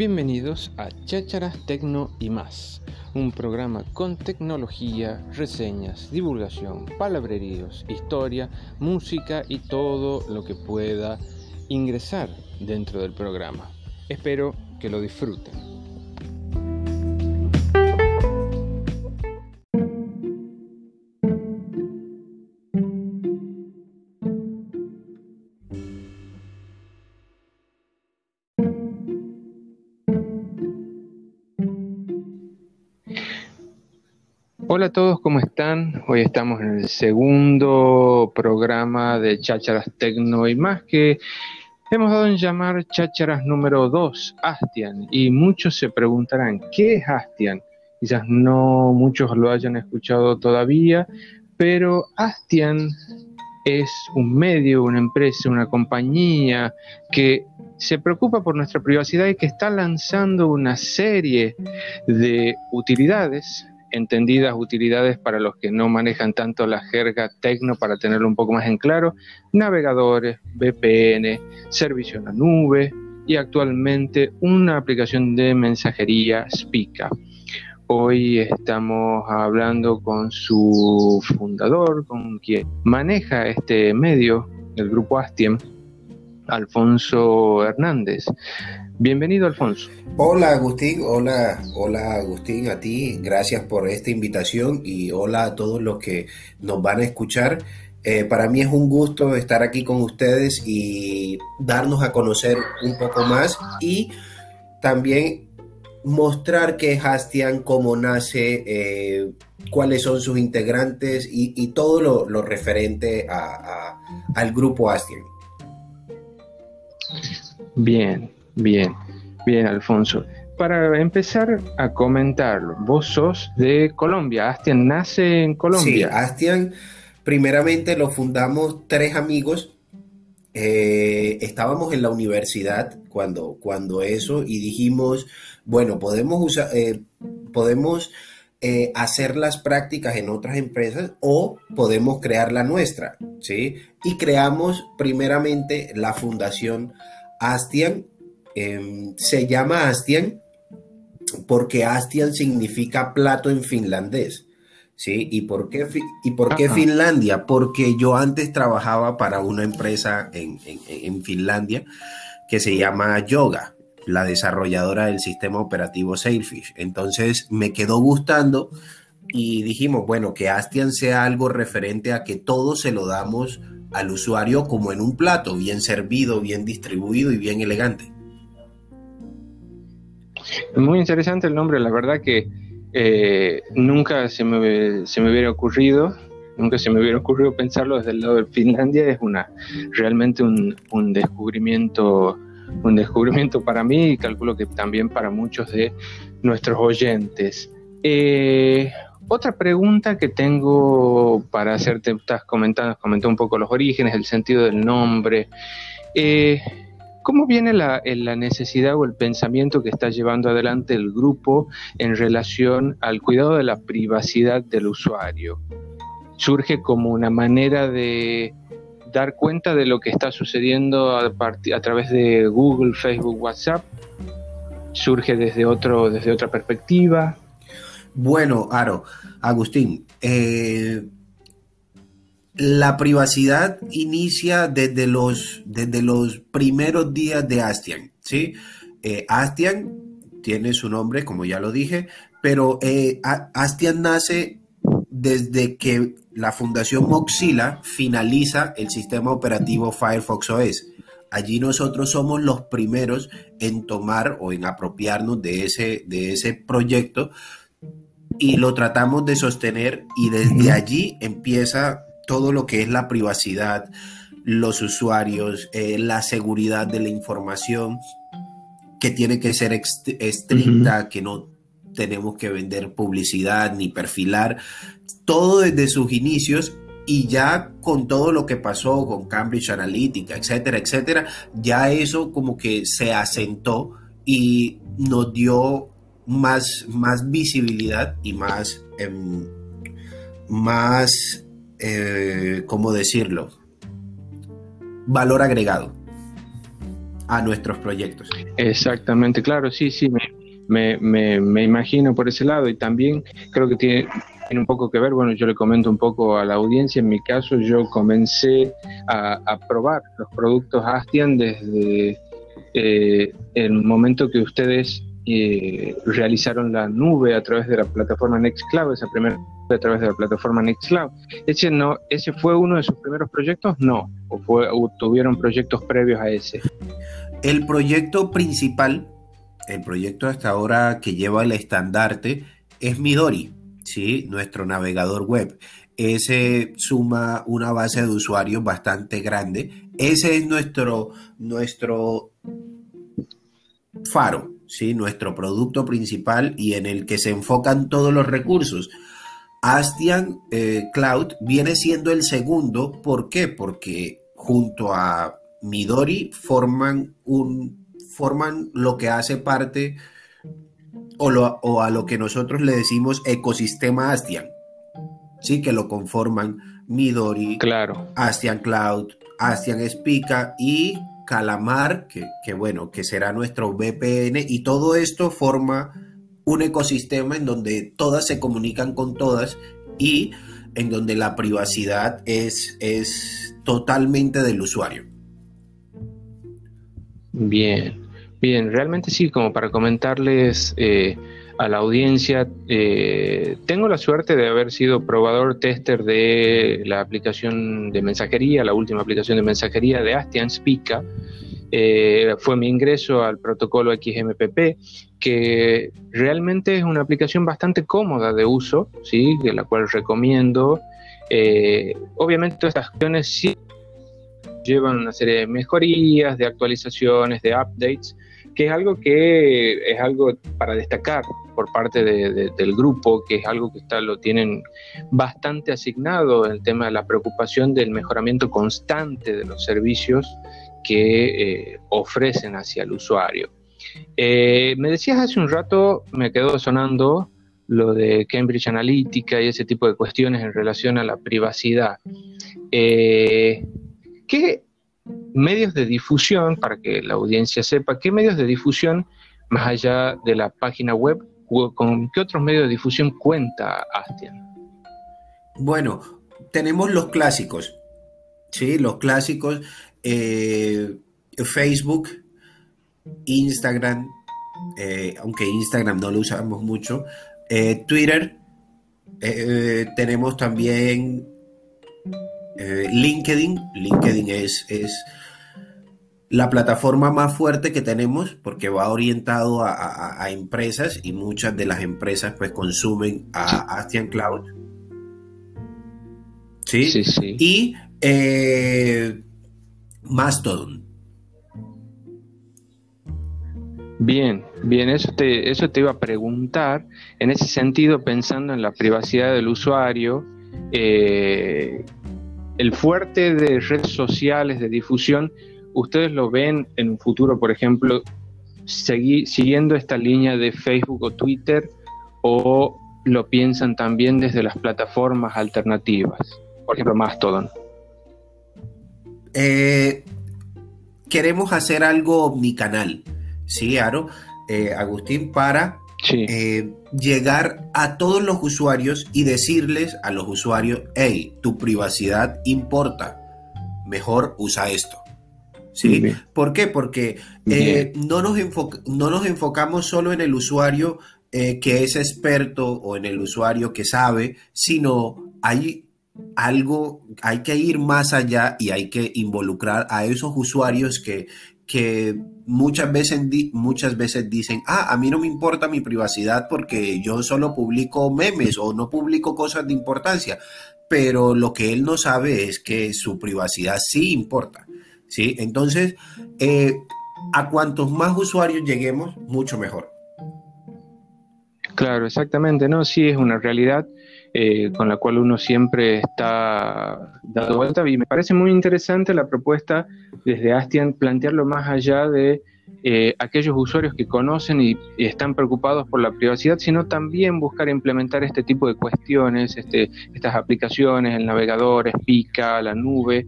Bienvenidos a Chácharas Tecno y más, un programa con tecnología, reseñas, divulgación, palabreríos, historia, música y todo lo que pueda ingresar dentro del programa. Espero que lo disfruten. Hola a todos, ¿cómo están? Hoy estamos en el segundo programa de Chácharas Tecno y más que hemos dado en llamar Chácharas número 2, Astian. Y muchos se preguntarán, ¿qué es Astian? Quizás no muchos lo hayan escuchado todavía, pero Astian es un medio, una empresa, una compañía que se preocupa por nuestra privacidad y que está lanzando una serie de utilidades entendidas utilidades para los que no manejan tanto la jerga tecno para tenerlo un poco más en claro, navegadores, VPN, servicio en la nube y actualmente una aplicación de mensajería Spica. Hoy estamos hablando con su fundador, con quien maneja este medio, el grupo Astiem, Alfonso Hernández. Bienvenido, Alfonso. Hola, Agustín. Hola, hola, Agustín, a ti. Gracias por esta invitación y hola a todos los que nos van a escuchar. Eh, para mí es un gusto estar aquí con ustedes y darnos a conocer un poco más y también mostrar qué es Hastian, cómo nace, eh, cuáles son sus integrantes y, todo lo, referente al grupo Hastian. Bien, Bien, bien, Alfonso. Para empezar a comentarlo, vos sos de Colombia, Astian nace en Colombia. Sí, Astian, primeramente lo fundamos tres amigos. Eh, estábamos en la universidad cuando, cuando eso y dijimos, bueno, podemos usar, eh, podemos eh, hacer las prácticas en otras empresas o podemos crear la nuestra, ¿sí? Y creamos primeramente la fundación Astian Em, se llama Astian porque Astian significa plato en finlandés. ¿Sí? ¿Y por qué, y por qué Finlandia? Porque yo antes trabajaba para una empresa en, en, Finlandia que se llama Yoga, la desarrolladora del sistema operativo Sailfish. Entonces me quedó gustando y dijimos, bueno, que Astian sea algo referente a que todo se lo damos al usuario como en un plato, bien servido, bien distribuido y bien elegante. Muy interesante el nombre, la verdad que eh, nunca se me, se me hubiera ocurrido, nunca se me hubiera ocurrido pensarlo desde el lado de Finlandia, es una realmente un, un descubrimiento un descubrimiento para mí y calculo que también para muchos de nuestros oyentes. Eh, otra pregunta que tengo para hacerte, estás comentando, comentó un poco los orígenes, el sentido del nombre. Eh, ¿Cómo viene la, necesidad o el pensamiento que está llevando adelante el grupo en relación al cuidado de la privacidad del usuario? ¿Surge como una manera de dar cuenta de lo que está sucediendo a, través de Google, Facebook, WhatsApp? ¿Surge desde, otro, desde otra perspectiva? Bueno, Aro, Agustín, eh, la privacidad inicia desde los, desde los primeros días de Astian, ¿sí? Eh, Astian tiene su nombre, como ya lo dije, pero eh, Astian nace desde que la Fundación Mozilla finaliza el sistema operativo Firefox OS. Allí nosotros somos los primeros en tomar o en apropiarnos de ese, de ese proyecto y lo tratamos de sostener y desde allí empieza todo lo que es la privacidad, los usuarios, eh, la seguridad de la información, que tiene que ser estricta, que no tenemos que vender publicidad ni perfilar, todo desde sus inicios y ya con todo lo que pasó con Cambridge Analytica, etcétera, etcétera, ya eso como que se asentó y nos dio más, más visibilidad y más, em, más eh, ¿cómo decirlo? Valor agregado a nuestros proyectos. Exactamente, claro, sí, sí, me, me, me, imagino por ese lado y también creo que tiene, tiene, un poco que ver, bueno, yo le comento un poco a la audiencia, en mi caso yo comencé a, a probar los productos Astian desde eh, el momento que ustedes eh, realizaron la nube a través de la plataforma Nextcloud, esa primera a través de la plataforma Nextcloud. ¿Ese, no, ¿Ese fue uno de sus primeros proyectos? No. ¿O, tuvieron proyectos previos a ese? El proyecto principal, el proyecto hasta ahora que lleva el estandarte, es Midori, ¿sí? nuestro navegador web. Ese suma una base de usuarios bastante grande. Ese es nuestro, nuestro faro, ¿sí? nuestro producto principal y en el que se enfocan todos los recursos. Astian eh, Cloud viene siendo el segundo. ¿Por qué? Porque junto a Midori forman un forman lo que hace parte o, o a lo que nosotros le decimos ecosistema Astian. Sí, que lo conforman Midori, claro. Astian Cloud, Astian Spica y Calamar, que, que bueno, que será nuestro VPN y todo esto forma un ecosistema en donde todas se comunican con todas y en donde la privacidad es, es totalmente del usuario. Bien, bien, realmente sí, como para comentarles eh, a la audiencia, eh, tengo la suerte de haber sido probador tester de la aplicación de mensajería, la última aplicación de mensajería de Astian Spica. Eh, fue mi ingreso al protocolo XMPP que realmente es una aplicación bastante cómoda de uso, ¿sí? de la cual recomiendo. Eh, obviamente estas acciones sí llevan una serie de mejorías, de actualizaciones, de updates, que es algo que es algo para destacar por parte del grupo, que es algo que está, lo tienen bastante asignado el tema de la preocupación del mejoramiento constante de los servicios que eh, ofrecen hacia el usuario. Eh, me decías hace un rato, me quedó sonando lo de Cambridge Analytica y ese tipo de cuestiones en relación a la privacidad. Eh, ¿Qué medios de difusión, para que la audiencia sepa, qué medios de difusión, más allá de la página web, con qué otros medios de difusión cuenta Astian? Bueno, tenemos los clásicos, ¿sí? Los clásicos, eh, Facebook, Instagram, eh, aunque Instagram no lo usamos mucho, eh, Twitter, tenemos también LinkedIn, LinkedIn es, es, la plataforma más fuerte que tenemos porque va orientado a, empresas y muchas de las empresas pues consumen a Astian Cloud. ¿Sí? Sí, sí. Y Mastodon. Bien, bien, eso te, eso te iba a preguntar. En ese sentido, pensando en la privacidad del usuario, eh, el fuerte de redes sociales de difusión, ¿ustedes lo ven en un futuro, por ejemplo, siguiendo esta línea de Facebook o Twitter o lo piensan también desde las plataformas alternativas? Por ejemplo, Mastodon. Eh, queremos hacer algo omnicanal. Sí, Aro, eh, Agustín, para eh, llegar a todos los usuarios y decirles a los usuarios, hey, tu privacidad importa, mejor usa esto. ¿Sí? ¿Por qué? Porque no, nos no nos enfocamos solo en el usuario que es experto o en el usuario que sabe, sino hay algo, hay que ir más allá y hay que involucrar a esos usuarios que, que muchas veces, muchas veces dicen, ah, a mí no me importa mi privacidad porque yo solo publico memes o no publico cosas de importancia, pero lo que él no sabe es que su privacidad sí importa, ¿sí? Entonces, eh, a cuantos más usuarios lleguemos, mucho mejor. Claro, exactamente, ¿no? Sí, es una realidad eh, con la cual uno siempre está dando vuelta y me parece muy interesante la propuesta desde Astian plantearlo más allá de eh, aquellos usuarios que conocen y, están preocupados por la privacidad, sino también buscar implementar este tipo de cuestiones, este, estas aplicaciones, el navegador, Spica, la nube,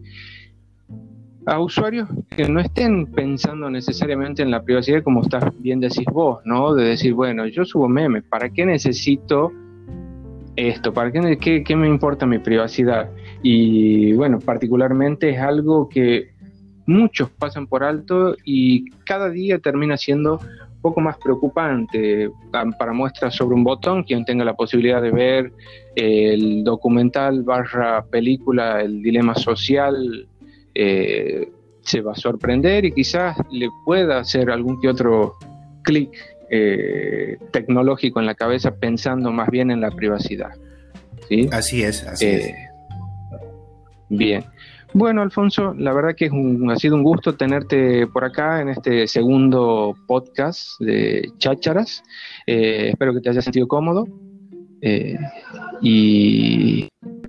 a usuarios que no estén pensando necesariamente en la privacidad como estás bien decís vos, ¿no? De decir, bueno, yo subo memes, ¿para qué necesito esto? ¿Para qué, qué, me importa mi privacidad? Y bueno, particularmente es algo que muchos pasan por alto y cada día termina siendo un poco más preocupante. Para muestras sobre un botón, quien tenga la posibilidad de ver el documental barra película El Dilema Social eh, se va a sorprender y quizás le pueda hacer algún que otro clic eh, tecnológico en la cabeza pensando más bien en la privacidad. ¿sí? Así es, así es. Eh, bien. Bueno, Alfonso, la verdad que es un, ha sido un gusto tenerte por acá en este segundo podcast de Chácharas. espero que te haya sentido cómodo. y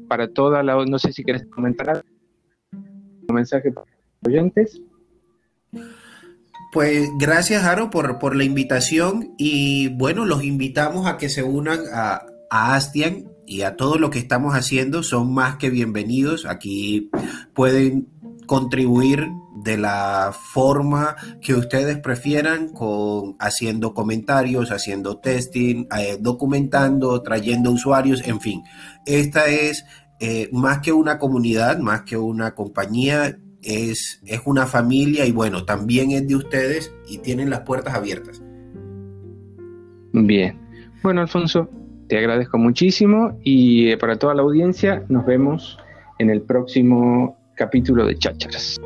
para toda la, no sé si quieres comentar mensaje para los oyentes. Pues gracias, Aro, por, por, la invitación y bueno, los invitamos a que se unan a, a Astian y a todo lo que estamos haciendo. Son más que bienvenidos. Aquí pueden contribuir de la forma que ustedes prefieran, con haciendo comentarios, haciendo testing, eh, documentando, trayendo usuarios, en fin. Esta es eh, más que una comunidad, más que una compañía, es, es una familia y bueno, también es de ustedes y tienen las puertas abiertas. Bien. Bueno, Alfonso, te agradezco muchísimo y eh, para toda la audiencia nos vemos en el próximo capítulo de Chácharas.